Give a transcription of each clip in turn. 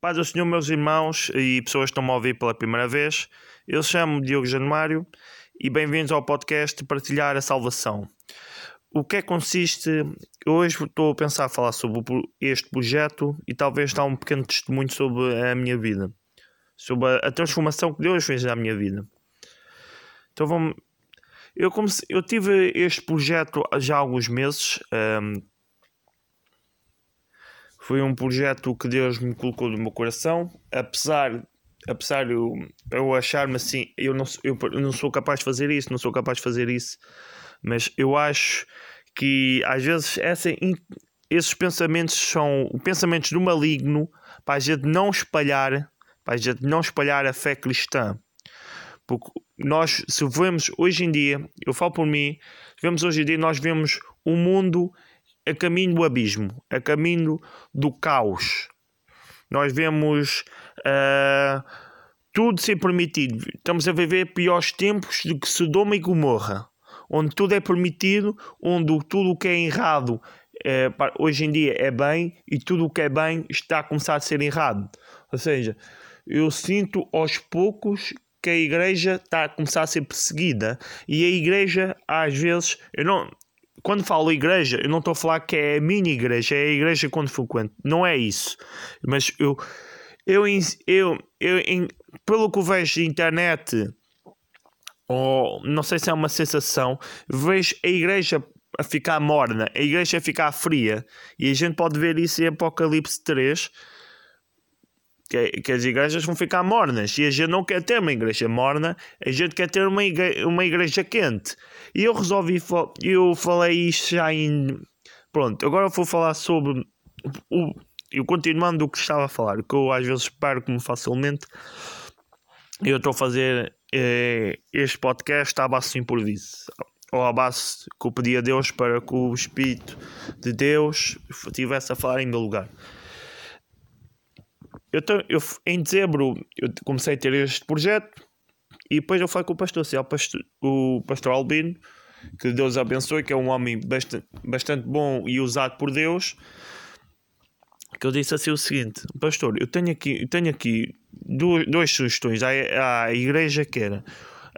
Paz do Senhor, meus irmãos e pessoas que estão a ouvir pela primeira vez. Eu chamo Diogo Januário e bem-vindos ao podcast Partilhar a Salvação. O que é que consiste? Hoje estou a pensar a falar sobre este projeto e talvez dar um pequeno testemunho sobre a minha vida, sobre a transformação que Deus fez na minha vida. Então vamos. Eu, comecei, eu tive este projeto já há alguns meses. Um, foi um projeto que Deus me colocou no meu coração, apesar apesar de eu, eu achar-me assim, eu não, eu, não sou capaz de fazer isso, não sou capaz de fazer isso, mas eu acho que às vezes essa, esses pensamentos são pensamentos do maligno para a gente não espalhar, para a gente não espalhar a fé cristã. Porque nós, se vemos hoje em dia, eu falo por mim, vemos hoje em dia, nós vemos o um mundo a caminho do abismo, a caminho do caos. Nós vemos uh, tudo ser permitido. Estamos a viver piores tempos do que Sodoma e Gomorra, onde tudo é permitido, onde tudo o que é errado é, hoje em dia é bem e tudo o que é bem está a começar a ser errado. Ou seja, eu sinto aos poucos que a igreja está a começar a ser perseguida e a igreja às vezes eu não quando falo igreja, eu não estou a falar que é a minha igreja, é a igreja quando frequento. Não é isso. Mas eu, eu, eu, eu pelo que vejo na internet, ou não sei se é uma sensação, vejo a igreja a ficar morna, a igreja a ficar fria. E a gente pode ver isso em Apocalipse 3 que, que as igrejas vão ficar mornas e a gente não quer ter uma igreja morna, a gente quer ter uma igreja, uma igreja quente. E eu resolvi, eu falei isto já em. Pronto, agora vou falar sobre o. Eu continuando do que estava a falar, que eu às vezes perco-me facilmente. Eu estou a fazer eh, este podcast à base de improviso, ou à base que eu pedi a Deus para que o Espírito de Deus estivesse a falar em meu lugar. Eu, eu, em dezembro eu comecei a ter este projeto e depois eu falei com o pastor, assim, pastor, o pastor Albino, que Deus abençoe, que é um homem bastante, bastante bom e usado por Deus, que eu disse assim o seguinte, pastor, eu tenho aqui, eu tenho aqui duas, duas sugestões à, à igreja que era.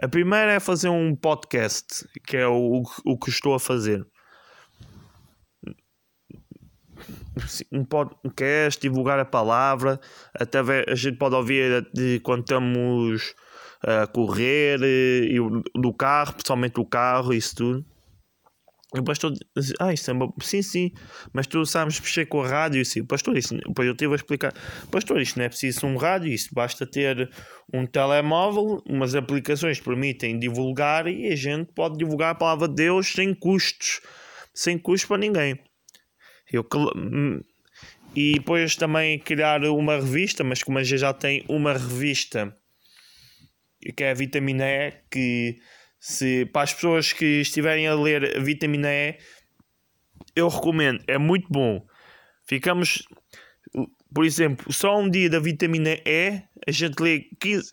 A primeira é fazer um podcast, que é o, o que estou a fazer. Um podcast, divulgar a palavra, até a gente pode ouvir de quando estamos a correr e do carro, pessoalmente do carro, isso tudo. E o pastor disse, ah, isso é uma... sim, sim, mas tu sabes mexer com a rádio, sim. Pastor, isso, depois eu tive a explicar, pastor, isto não é preciso um rádio, isso basta ter um telemóvel, umas aplicações permitem divulgar e a gente pode divulgar a palavra de Deus sem custos, sem custos para ninguém. Eu, hum, e depois também criar uma revista, mas como a gente já tem uma revista que é a Vitamina E, que se para as pessoas que estiverem a ler a Vitamina E, eu recomendo, é muito bom. Ficamos, por exemplo, só um dia da Vitamina E, a gente lê 15,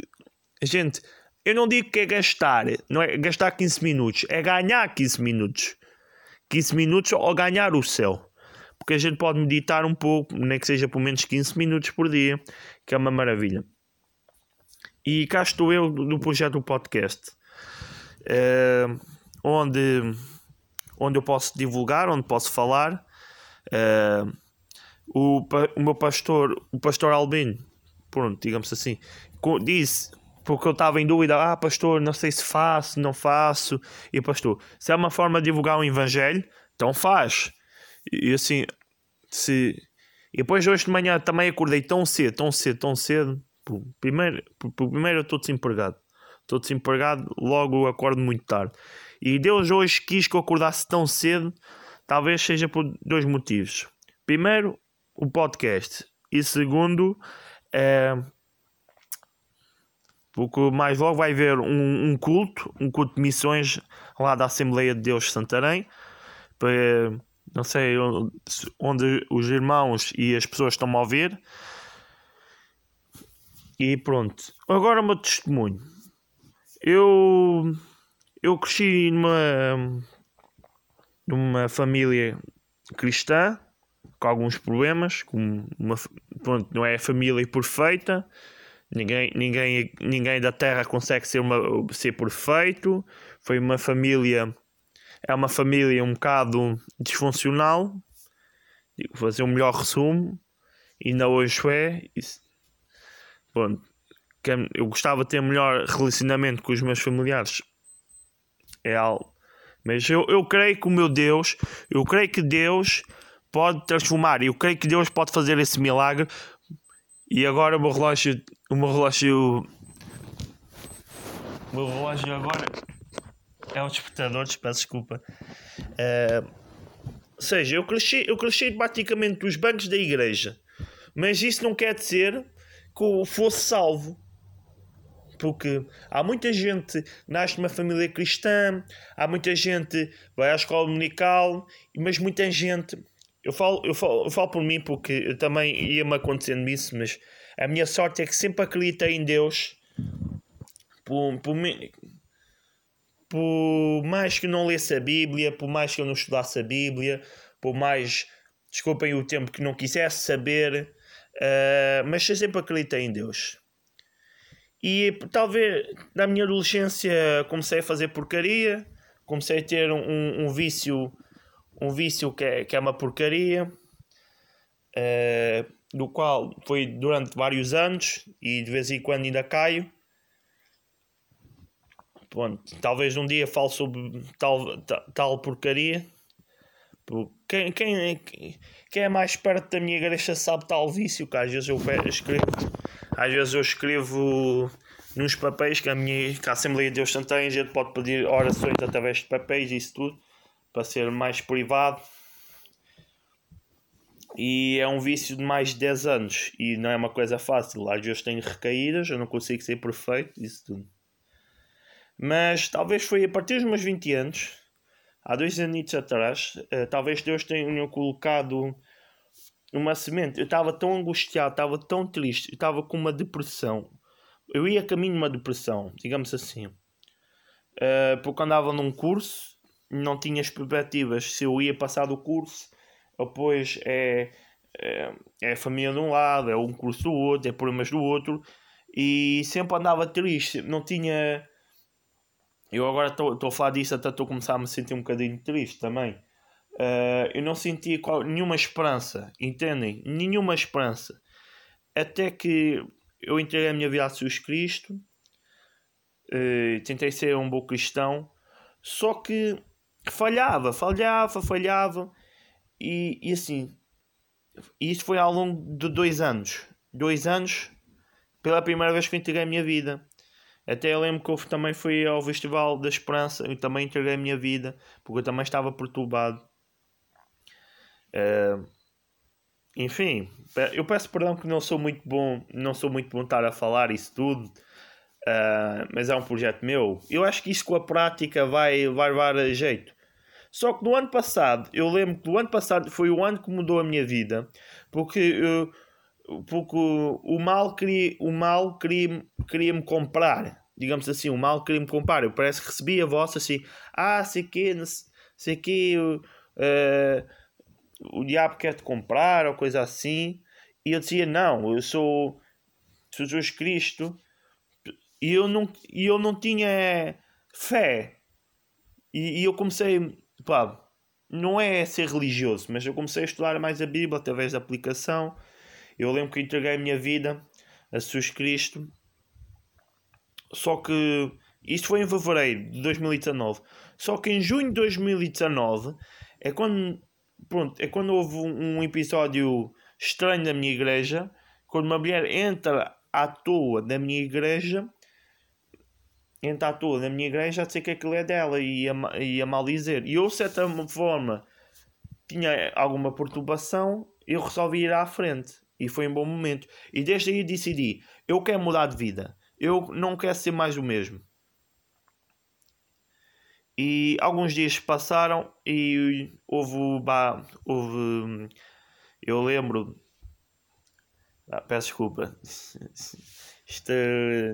a gente, eu não digo que é gastar, não é gastar 15 minutos, é ganhar 15 minutos. 15 minutos ou ganhar o céu porque a gente pode meditar um pouco, nem que seja por menos 15 minutos por dia, que é uma maravilha. E cá estou eu do projeto do podcast, uh, onde, onde eu posso divulgar, onde posso falar. Uh, o, o meu pastor, o pastor Albino, pronto, digamos assim, disse porque eu estava em dúvida, ah, pastor, não sei se faço, não faço. E pastor, se é uma forma de divulgar o evangelho, então faz. E assim, se. E depois hoje de manhã também acordei tão cedo, tão cedo, tão cedo. Primeiro, primeiro eu estou desempregado. Estou desempregado, logo acordo muito tarde. E Deus hoje quis que eu acordasse tão cedo, talvez seja por dois motivos. Primeiro, o podcast. E segundo, é, porque mais logo vai haver um, um, culto, um culto de missões lá da Assembleia de Deus de Santarém. Para, não sei onde os irmãos e as pessoas estão a ouvir. E pronto. Agora o meu testemunho. Eu, eu cresci numa, numa família cristã. com alguns problemas, com uma, pronto, não é a família perfeita, ninguém, ninguém, ninguém da Terra consegue ser, uma, ser perfeito, foi uma família, é uma família um bocado disfuncional, vou fazer um melhor resumo, ainda hoje é, isso, pronto, eu gostava de ter melhor relacionamento com os meus familiares, é algo, mas eu, eu creio que o meu Deus, eu creio que Deus pode transformar. Eu creio que Deus pode fazer esse milagre. E agora o meu relógio. O meu relógio. O meu relógio agora é um despertador, peço desculpa. Uh, ou seja, eu cresci, eu cresci praticamente dos bancos da igreja. Mas isso não quer dizer que eu fosse salvo. Porque há muita gente nasce numa família cristã, há muita gente vai à escola dominical, mas muita gente eu falo, eu falo, eu falo por mim porque também ia-me acontecendo isso, mas a minha sorte é que sempre acreditei em Deus. Por, por, por mais que não lesse a Bíblia, por mais que eu não estudasse a Bíblia, por mais, desculpem o tempo, que não quisesse saber, uh, mas eu sempre acreditei em Deus. E talvez na minha adolescência comecei a fazer porcaria, comecei a ter um, um, um vício um vício que é, que é uma porcaria, uh, do qual foi durante vários anos e de vez em quando ainda caio. Pronto, talvez um dia fale sobre tal, tal, porcaria. Quem, quem, quem é mais perto da minha igreja sabe tal vício que às vezes eu escrevo, às vezes eu escrevo nos papéis que a minha que a Assembleia de Deus Santana a gente pode pedir orações através de papéis e isso tudo para ser mais privado. E é um vício de mais de 10 anos e não é uma coisa fácil. Às vezes tenho recaídas, eu não consigo ser perfeito, isso tudo. Mas talvez foi a partir dos meus 20 anos, há dois anos atrás, uh, talvez Deus tenha colocado uma semente. Eu estava tão angustiado, estava tão triste, estava com uma depressão. Eu ia caminho de uma depressão, digamos assim. Uh, porque andava num curso não tinha expectativas se eu ia passar do curso, depois é, é, é a família de um lado, é um curso do outro, é problemas do outro, e sempre andava triste, não tinha. Eu agora estou a falar disso, até estou a começar a me sentir um bocadinho triste também. Uh, eu não sentia qual, nenhuma esperança, entendem? Nenhuma esperança. Até que eu entreguei a minha vida a Jesus Cristo, uh, tentei ser um bom cristão, só que falhava, falhava, falhava. E, e assim, isso foi ao longo de dois anos. Dois anos, pela primeira vez que eu entreguei a minha vida. Até eu lembro que eu também fui ao Festival da Esperança, eu também entreguei a minha vida, porque eu também estava perturbado. Uh, enfim, eu peço perdão que não sou muito bom, não sou muito bom estar a falar isso tudo, uh, mas é um projeto meu. Eu acho que isso com a prática vai, vai levar a jeito. Só que no ano passado, eu lembro que o ano passado foi o ano que mudou a minha vida, porque, eu, porque o mal queria, o mal queria, queria me comprar, digamos assim, o mal queria me comprar. Eu parece que recebi a vossa assim, ah, sei que, sei que uh, o diabo quer te comprar ou coisa assim. E eu dizia, não, eu sou Jesus Cristo. E eu não, e eu não tinha fé. E, e eu comecei pá, não é ser religioso, mas eu comecei a estudar mais a Bíblia através da aplicação. Eu lembro que entreguei a minha vida a Jesus Cristo. Só que isto foi em fevereiro de 2019. Só que em junho de 2019 é quando, pronto, é quando houve um episódio estranho na minha igreja. Quando uma mulher entra à toa da minha igreja entra à toa na minha igreja a dizer que aquilo é dela e a, e a mal dizer. E eu, de certa forma, tinha alguma perturbação, eu resolvi ir à frente. E foi um bom momento. E desde aí decidi: eu quero mudar de vida. Eu não quero ser mais o mesmo. E alguns dias passaram e houve. Bah, houve eu lembro. Ah, peço desculpa. Isto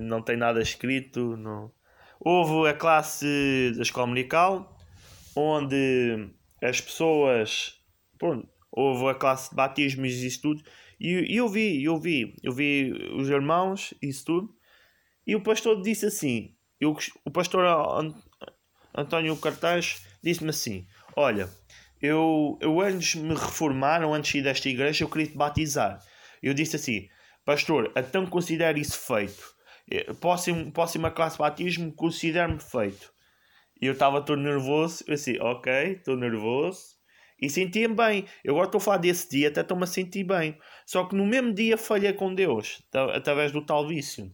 não tem nada escrito. Não. Houve a classe da escola medical, onde as pessoas. Pronto, houve a classe de batismos e isso tudo. E, eu vi, eu vi, eu vi os irmãos isso tudo. E o pastor disse assim: eu, o pastor António Cartaz disse-me assim: Olha, eu, eu antes me reformaram, antes de ir desta igreja, eu queria te batizar. Eu disse assim: Pastor, então considere isso feito. Próximo, próxima classe de batismo, considere-me feito. E eu estava todo nervoso. Eu disse: Ok, estou nervoso. E sentia-me bem. Eu agora estou a falar desse dia, até estou-me a sentir bem. Só que no mesmo dia falhei com Deus, através do tal vício.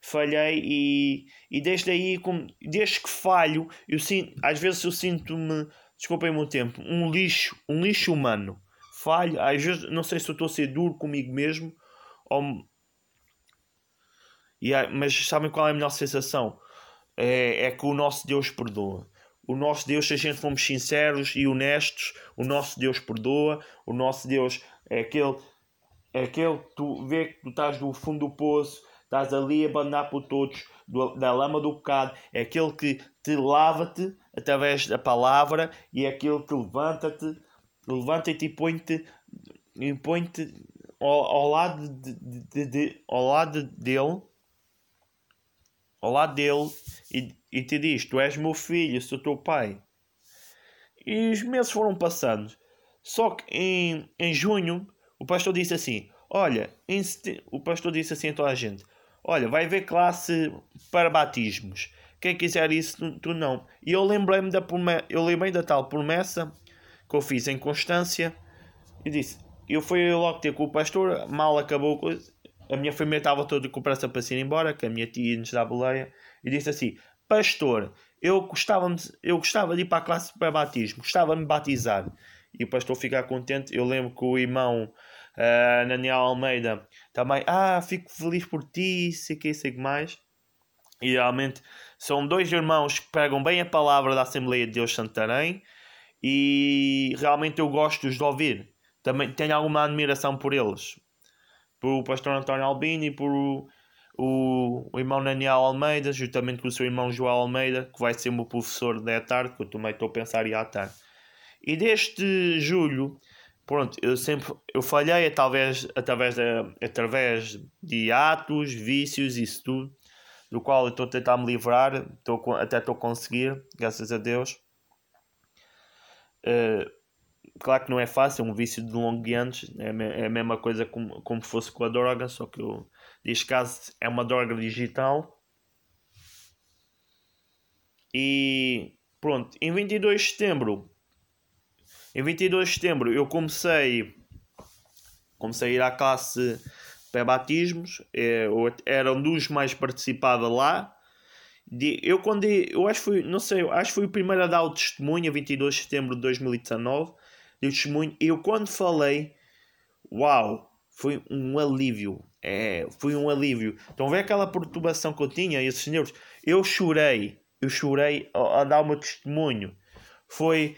Falhei e, e desde aí, como, desde que falho, eu sinto, às vezes eu sinto-me, desculpem o tempo, um lixo, um lixo humano. Falho, às vezes não sei se eu estou a ser duro comigo mesmo, ou, e, mas sabem qual é a melhor sensação? É, é que o nosso Deus perdoa o nosso Deus, se a gente formos sinceros e honestos, o nosso Deus perdoa, o nosso Deus é aquele, é aquele que tu vê que tu estás no fundo do poço, estás ali a abandonar por todos, do, da lama do pecado, é aquele que te lava-te através da palavra e é aquele que levanta-te, levanta-te e põe-te põe ao, ao, lado de, de, de, ao lado dele ao lado dele e, e te diz: Tu és meu filho, sou teu pai. E os meses foram passando. Só que em, em junho o pastor disse assim: Olha, o pastor disse assim a toda a gente: Olha, vai haver classe para batismos. Quem quiser isso, tu, não. E eu lembrei-me da, eu lembrei da tal promessa que eu fiz em Constância. E disse: Eu fui logo ter com o pastor, mal acabou a a minha família estava toda com pressa para se ir embora, que a minha tia nos dá boleia, e disse assim: Pastor, eu gostava, eu gostava de ir para a classe para batismo, gostava de me batizar. E o pastor ficar contente. Eu lembro que o irmão uh, Daniel Almeida também, ah, fico feliz por ti, sei que, sei que mais. E realmente são dois irmãos que pegam bem a palavra da Assembleia de Deus Santarém e realmente eu gosto de ouvir. Também tenho alguma admiração por eles por o pastor António Albini, por o, o, o irmão Daniel Almeida, juntamente com o seu irmão João Almeida, que vai ser meu professor da tarde, que eu também estou a pensar em à tarde. E desde julho, pronto, eu sempre eu falhei talvez através, de, através de atos, vícios, isso tudo, do qual eu estou a tentar me livrar, estou, até estou a conseguir, graças a Deus. Uh, claro que não é fácil, é um vício de longo anos, é, é a mesma coisa como, como fosse com a droga, só que eu, neste caso é uma droga digital. E pronto, em 22 de setembro, em 22 de setembro eu comecei, comecei a ir à classe pré-batismos, é, eu era um dos mais participada lá. Eu quando eu acho que fui, não sei, acho que fui o primeiro a dar o testemunho a 22 de setembro de 2019 deu testemunho. Eu quando falei, uau, foi um alívio. É, foi um alívio. Então vê aquela perturbação que eu tinha, esses senhores. Eu chorei, eu chorei a, a dar o meu testemunho. Foi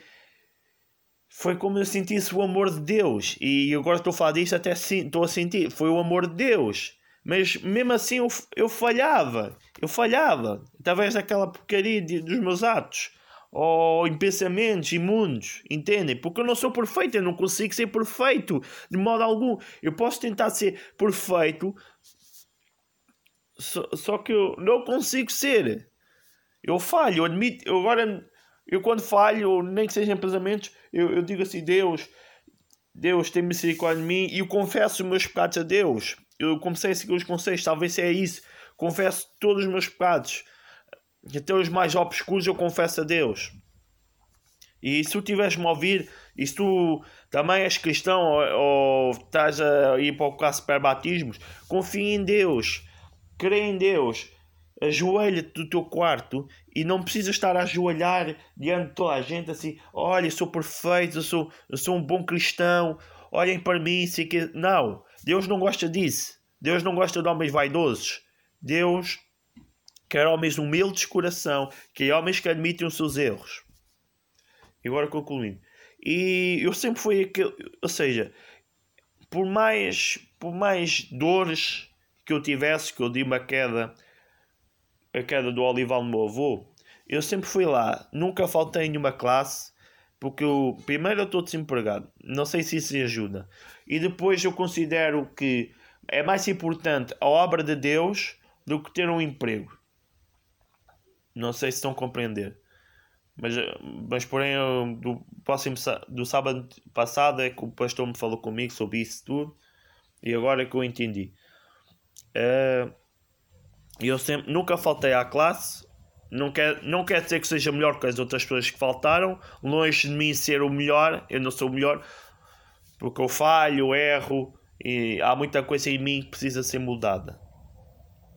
foi como eu sentisse o amor de Deus. E agora estou a falar disso, até estou a sentir. Foi o amor de Deus. Mas mesmo assim eu, eu falhava. Eu falhava. Através daquela porcaria de, dos meus atos ou pensamentos imundos, entendem? Porque eu não sou perfeito, eu não consigo ser perfeito de modo algum. Eu posso tentar ser perfeito, só, só que eu não consigo ser. Eu falho, eu admito, eu agora, eu quando falho, nem que seja em pensamentos, eu, eu digo assim: Deus, Deus tem misericórdia de mim e eu confesso os meus pecados a Deus. Eu comecei a seguir os conselhos, talvez é isso. Confesso todos os meus pecados até os mais obscuros eu confesso a Deus. E se tu tiveres-me a ouvir, e se tu também és cristão ou, ou estás a ir para o caso batismos, confia em Deus, crê em Deus, ajoelha-te do teu quarto e não precisas estar a ajoelhar diante de toda a gente assim: olha, eu sou perfeito, eu sou, eu sou um bom cristão, olhem para mim. Sei que... Não, Deus não gosta disso. Deus não gosta de homens vaidosos. Deus quer homens humildes de coração, quer homens que admitem os seus erros. E agora concluindo. E eu sempre fui aquele, ou seja, por mais, por mais dores que eu tivesse, que eu di uma queda, a queda do olival do meu avô, eu sempre fui lá, nunca faltei em nenhuma classe, Porque eu, primeiro eu estou desempregado. Não sei se isso ajuda. E depois eu considero que é mais importante a obra de Deus do que ter um emprego. Não sei se estão a compreender. Mas, mas porém, eu, do, próximo, do sábado passado é que o pastor me falou comigo sobre isso tudo. E agora é que eu entendi. Uh, eu sempre, nunca faltei à classe. Não quer, não quer dizer que seja melhor que as outras pessoas que faltaram. Longe de mim ser o melhor. Eu não sou o melhor. Porque eu falho, erro. E há muita coisa em mim que precisa ser mudada.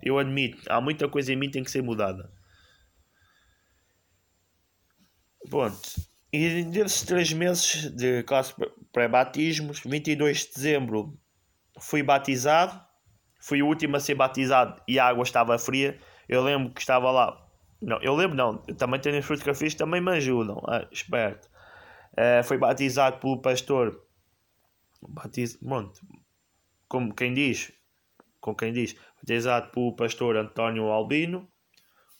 Eu admito, há muita coisa em mim que tem que ser mudada. Pronto. E nesses três meses de classe pré-batismos, 22 de dezembro fui batizado. Fui o último a ser batizado e a água estava fria. Eu lembro que estava lá. Não, eu lembro não. Eu também tenho as fotografias também me ajudam. Ah, esperto. Uh, foi batizado pelo pastor. Batiz... Como quem diz. Com quem diz. Batizado pelo pastor António Albino.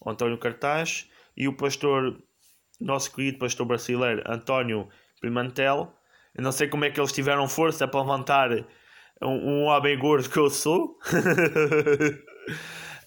António Cartaz. E o pastor nosso querido pastor brasileiro António Pimentel. Eu não sei como é que eles tiveram força para levantar um, um gordo que eu sou.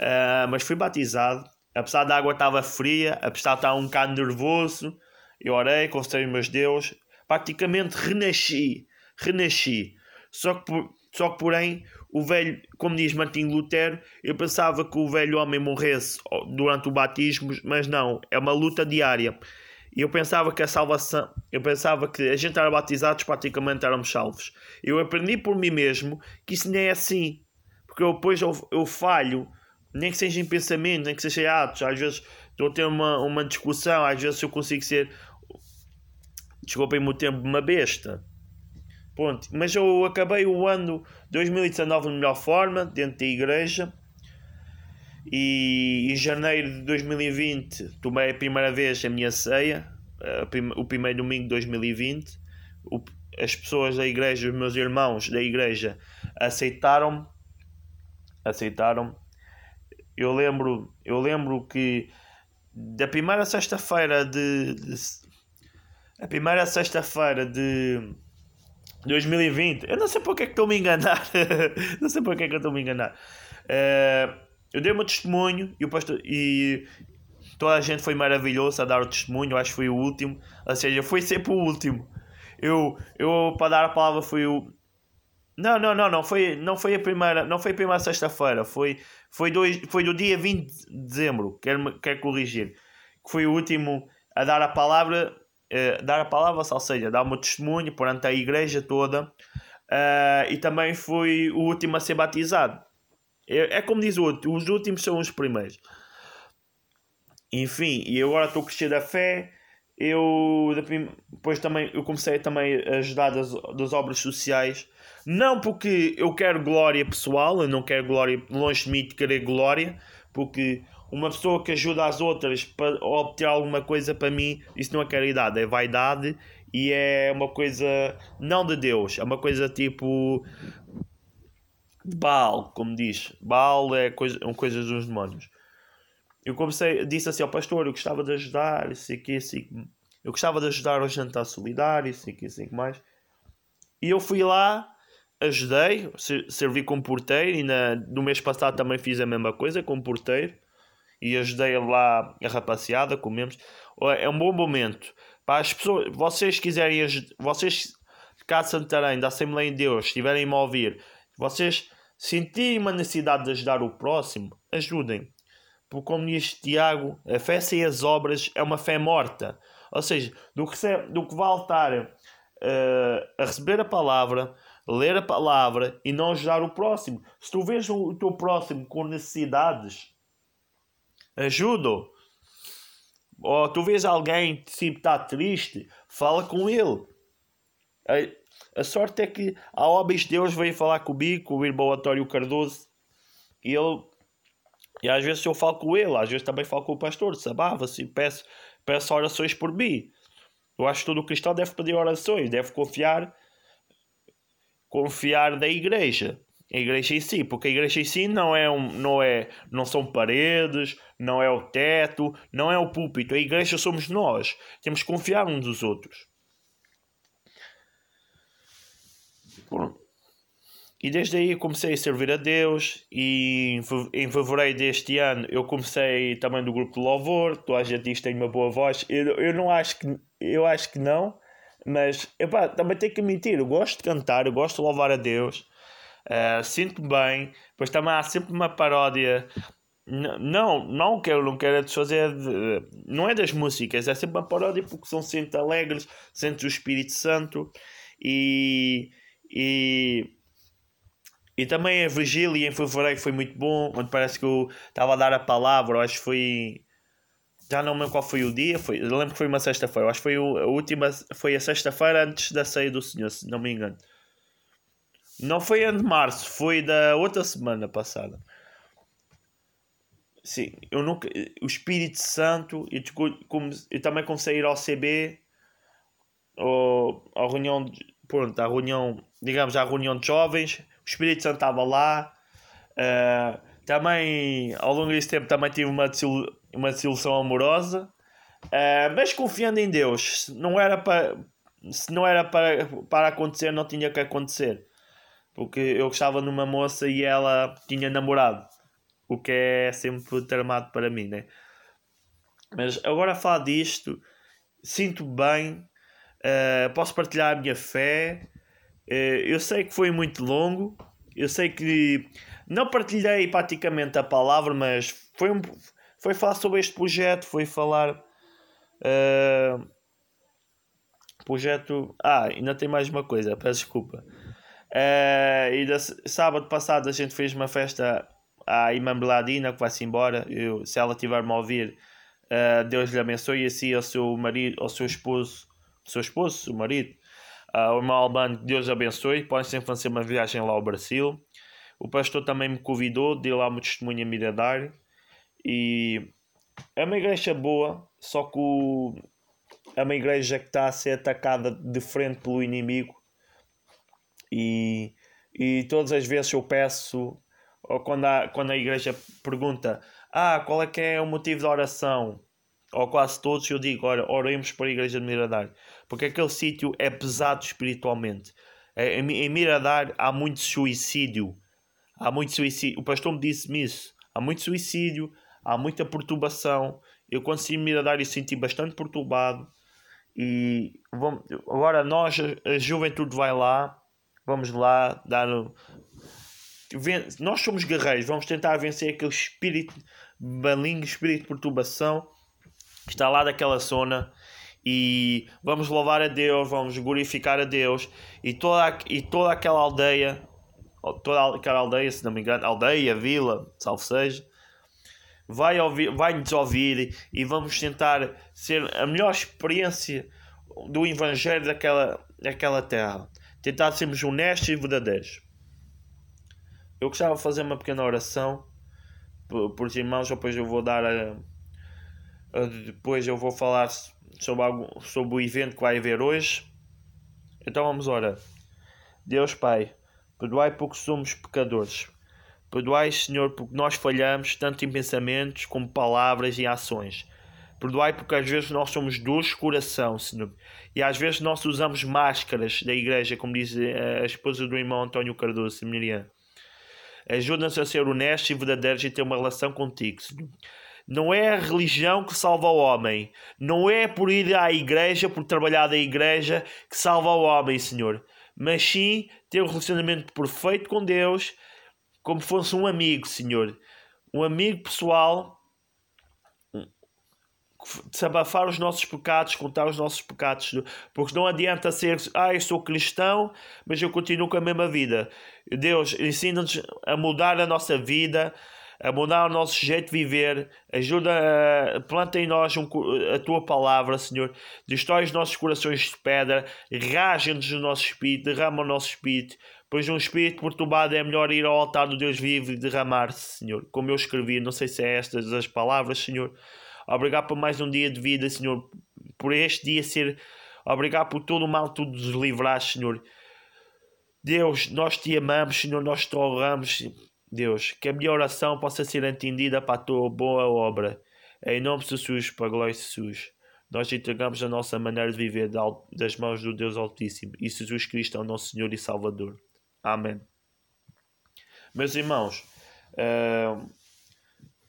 uh, mas fui batizado. Apesar da água estava fria, apesar de estar um bocado nervoso, eu orei, consultei meus Deus. Praticamente renasci. Renasci. Só que, só que, porém, o velho, como diz Martim Lutero, eu pensava que o velho homem morresse durante o batismo, mas não, é uma luta diária. E eu pensava que a salvação, eu pensava que a gente era batizados, praticamente éramos salvos. Eu aprendi por mim mesmo que isso nem é assim. Porque eu, depois eu, eu falho, nem que seja em pensamento, nem que seja em atos. Às vezes estou a ter uma, uma discussão, às vezes eu consigo ser, desculpem-me o tempo, uma besta. Ponto. Mas eu acabei o ano 2019 de melhor forma, dentro da igreja e em janeiro de 2020 tomei a primeira vez a minha ceia, o primeiro domingo de 2020. as pessoas da igreja, os meus irmãos da igreja, aceitaram aceitaram. Eu lembro, eu lembro que da primeira sexta-feira de, de, a primeira sexta-feira de 2020, eu não sei porque é que estou a me enganar, não sei porque é que estou a me enganar. Uh, eu dei o meu testemunho e o pastor e toda a gente foi maravilhoso a dar o testemunho, acho que foi o último, ou seja, foi sempre o último. Eu, eu para dar a palavra foi o não, não, não, não. Foi, não foi a primeira, não foi a primeira sexta-feira, foi foi dois, foi do dia 20 de dezembro, quero, quero corrigir, que foi o último a dar a palavra, uh, dar a palavra, ou seja, dar o meu testemunho perante a igreja toda, uh, e também foi o último a ser batizado. É, é como diz o outro, os últimos são os primeiros. Enfim, e agora estou a crescer da fé. Eu depois também eu comecei também a ajudar das, das obras sociais. Não porque eu quero glória pessoal, eu não quero glória longe de mim de querer glória, porque uma pessoa que ajuda as outras para obter alguma coisa para mim, isso não é caridade, é vaidade e é uma coisa não de Deus, é uma coisa tipo de Baal, como diz. Baal é coisa, é coisas dos demónios. Eu comecei, disse assim ao pastor, eu gostava de ajudar, isso aqui, isso. Eu gostava de ajudar ao jantar solidário, isso aqui, isso mais. E eu fui lá, ajudei, servi como porteiro e na, no mês passado também fiz a mesma coisa como porteiro. E ajudei lá a rapaziada, comemos. É um bom momento. Para as pessoas, vocês quiserem, vocês cá de Santarém, da Assembleia de Deus, estiverem a ouvir, vocês sentirem uma necessidade de ajudar o próximo, ajudem. Porque, como diz Tiago, a fé sem as obras é uma fé morta. Ou seja, do que, do que voltar uh, a receber a palavra, ler a palavra e não ajudar o próximo. Se tu vês o teu próximo com necessidades, ajuda-o. Ou tu vês alguém que tipo, está triste, fala com ele. A sorte é que a de Deus veio falar comigo, com o irmão António Cardoso, e ele. E às vezes eu falo com ele, às vezes também falo com o pastor, sabava-se, peço, peço orações por mim. Eu acho que todo cristão deve pedir orações, deve confiar, confiar da igreja, a igreja em si, porque a igreja em si não é um, não é, não são paredes, não é o teto, não é o púlpito. A igreja somos nós. Temos que confiar uns dos outros. E desde aí comecei a servir a Deus e em fevereiro deste ano eu comecei também do grupo de louvor, toda a gente diz que tenho uma boa voz, eu, eu não acho que eu acho que não, mas epá, também tenho que admitir, eu gosto de cantar, eu gosto de louvar a Deus, uh, sinto bem, pois também há sempre uma paródia. Não, não que eu não quero desfazer, de, não é das músicas, é sempre uma paródia porque são sempre alegres, sentes o Espírito Santo e, e, e também a Virgília em fevereiro foi muito bom, onde parece que eu estava a dar a palavra, acho que foi. Já não lembro qual foi o dia, foi, lembro que foi uma sexta-feira, acho que foi a última, foi a sexta-feira antes da ceia do Senhor, se não me engano. Não foi a de março, foi da outra semana passada. Sim, eu nunca. O Espírito Santo, eu também comecei a ir ao CB, ou à reunião, pronto, à reunião, digamos, à reunião de jovens, o Espírito Santo estava lá. Uh, também, ao longo desse tempo, também tive uma, desil, uma desilusão amorosa, uh, mas confiando em Deus, se não era para, se não era para, para acontecer, não tinha que acontecer, porque eu gostava de uma moça e ela tinha namorado o que é sempre tramado para mim, né? Mas agora a falar disto, sinto bem, uh, posso partilhar a minha fé. Uh, eu sei que foi muito longo, eu sei que não partilhei praticamente a palavra, mas foi, um, foi falar sobre este projeto, foi falar. Uh, projeto. Ah, ainda tem mais uma coisa, peço desculpa. E da, sábado passado a gente fez uma festa à irmã Beladina que vai-se embora. Eu, se ela estiver-me a ouvir, Deus lhe abençoe e assim ao seu marido, ao seu esposo, seu esposo, o marido, uh, o irmão Albano, Deus abençoe. Podem sempre fazer uma viagem lá ao Brasil. O pastor também me convidou, deu lá uma testemunha Miradar. E é uma igreja boa, só que o, é uma igreja que está a ser atacada de frente pelo inimigo. E, e todas as vezes eu peço ou quando a, quando a igreja pergunta ah, qual é que é o motivo da oração? Ou quase todos eu digo, ora, oremos para a igreja de Miradar. Porque aquele sítio é pesado espiritualmente. É, em Miradar há muito suicídio. Há muito suicídio. O pastor me disse-me isso. Há muito suicídio, há muita perturbação. Eu quando estive em Miradar e senti bastante perturbado. E vamos, agora nós, a juventude vai lá, vamos lá dar nós somos guerreiros, vamos tentar vencer aquele espírito maligno, espírito de perturbação que está lá daquela zona e vamos louvar a Deus, vamos glorificar a Deus e toda, e toda aquela aldeia, toda aquela aldeia, se não me engano, aldeia, vila, salvo seja, vai, ouvir, vai nos ouvir e vamos tentar ser a melhor experiência do Evangelho daquela, daquela terra. Tentar sermos honestos e verdadeiros. Eu gostava de fazer uma pequena oração por, por irmãos, depois eu vou dar a, depois eu vou falar sobre, algo, sobre o evento que vai haver hoje. Então vamos orar. Deus Pai, perdoai porque somos pecadores. Perdoai, Senhor, porque nós falhamos tanto em pensamentos como palavras e ações. Perdoai porque às vezes nós somos duros de coração, Senhor. E às vezes nós usamos máscaras da igreja, como diz a esposa do irmão António Cardoso, Miriam. Ajuda-nos a ser honestos e verdadeiros e ter uma relação contigo, Senhor. Não é a religião que salva o homem. Não é por ir à igreja, por trabalhar da igreja, que salva o homem, Senhor. Mas sim ter um relacionamento perfeito com Deus, como fosse um amigo, Senhor. Um amigo pessoal desabafar os nossos pecados, contar os nossos pecados, porque não adianta ser, ah, eu sou cristão, mas eu continuo com a mesma vida. Deus ensina-nos a mudar a nossa vida, a mudar o nosso jeito de viver, ajuda, a, planta em nós um, a tua palavra, Senhor, destrói os nossos corações de pedra, raja-nos o nosso espírito, derrama o nosso espírito, pois um espírito perturbado é melhor ir ao altar do Deus vivo e derramar-se, Senhor, como eu escrevi, não sei se é estas as palavras, Senhor, Obrigado por mais um dia de vida, Senhor. Por este dia ser. Obrigado por todo o mal que tu nos livraste, Senhor. Deus, nós te amamos, Senhor. Nós te honramos, Deus. Que a minha oração possa ser entendida para a tua boa obra. Em nome de Jesus, para a glória de Jesus. nós entregamos a nossa maneira de viver das mãos do Deus Altíssimo e Jesus Cristo é o nosso Senhor e Salvador. Amém. Meus irmãos, uh,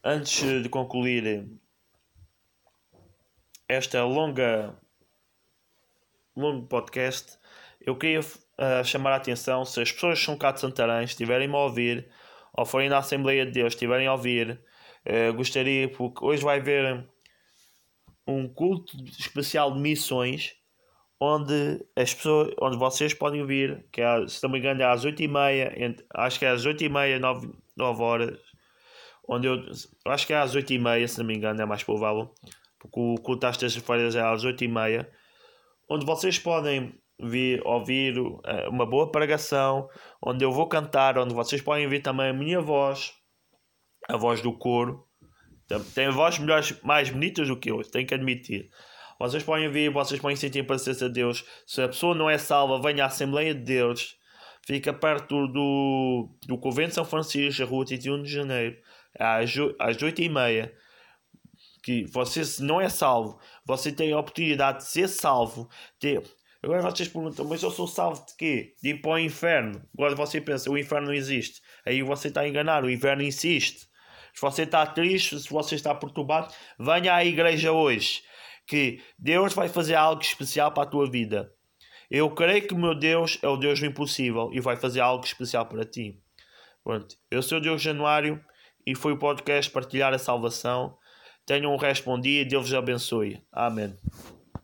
antes de concluir esta longa longo podcast, eu queria uh, chamar a atenção se as pessoas são cá de Santarém estiverem a ouvir ou forem na Assembleia de Deus estiverem a ouvir, uh, gostaria, porque hoje vai haver um culto especial de missões onde as pessoas, onde vocês podem vir, que é, se não me engano é às 8h30, acho que é às 8h30, 9, 9 horas, onde eu, acho que é às 8h30, se não me engano, é mais provável, porque o culto às terças-feiras é às 8h30, onde vocês podem vir ouvir uh, uma boa pregação, onde eu vou cantar, onde vocês podem ouvir também a minha voz, a voz do coro. Tem vozes melhores, mais bonitas do que eu, tenho que admitir. Vocês podem ouvir, vocês podem sentir a presença de Deus. Se a pessoa não é salva, venha à Assembleia de Deus. Fica perto do, do Convento de São Francisco, a rua 31 de Janeiro, às, às 8h30 que você não é salvo, você tem a oportunidade de ser salvo. De... Agora vocês perguntam, mas eu sou salvo de quê? De ir para o inferno. Agora você pensa, o inferno não existe. Aí você está a enganar, o inferno insiste. Se você está triste, se você está perturbado, venha à igreja hoje. Que Deus vai fazer algo especial para a tua vida. Eu creio que o meu Deus é o Deus do impossível e vai fazer algo especial para ti. Pronto, eu sou o Deus Januário e foi o podcast Partilhar a Salvação. Tenham um respondido e Deus vos abençoe. Amém.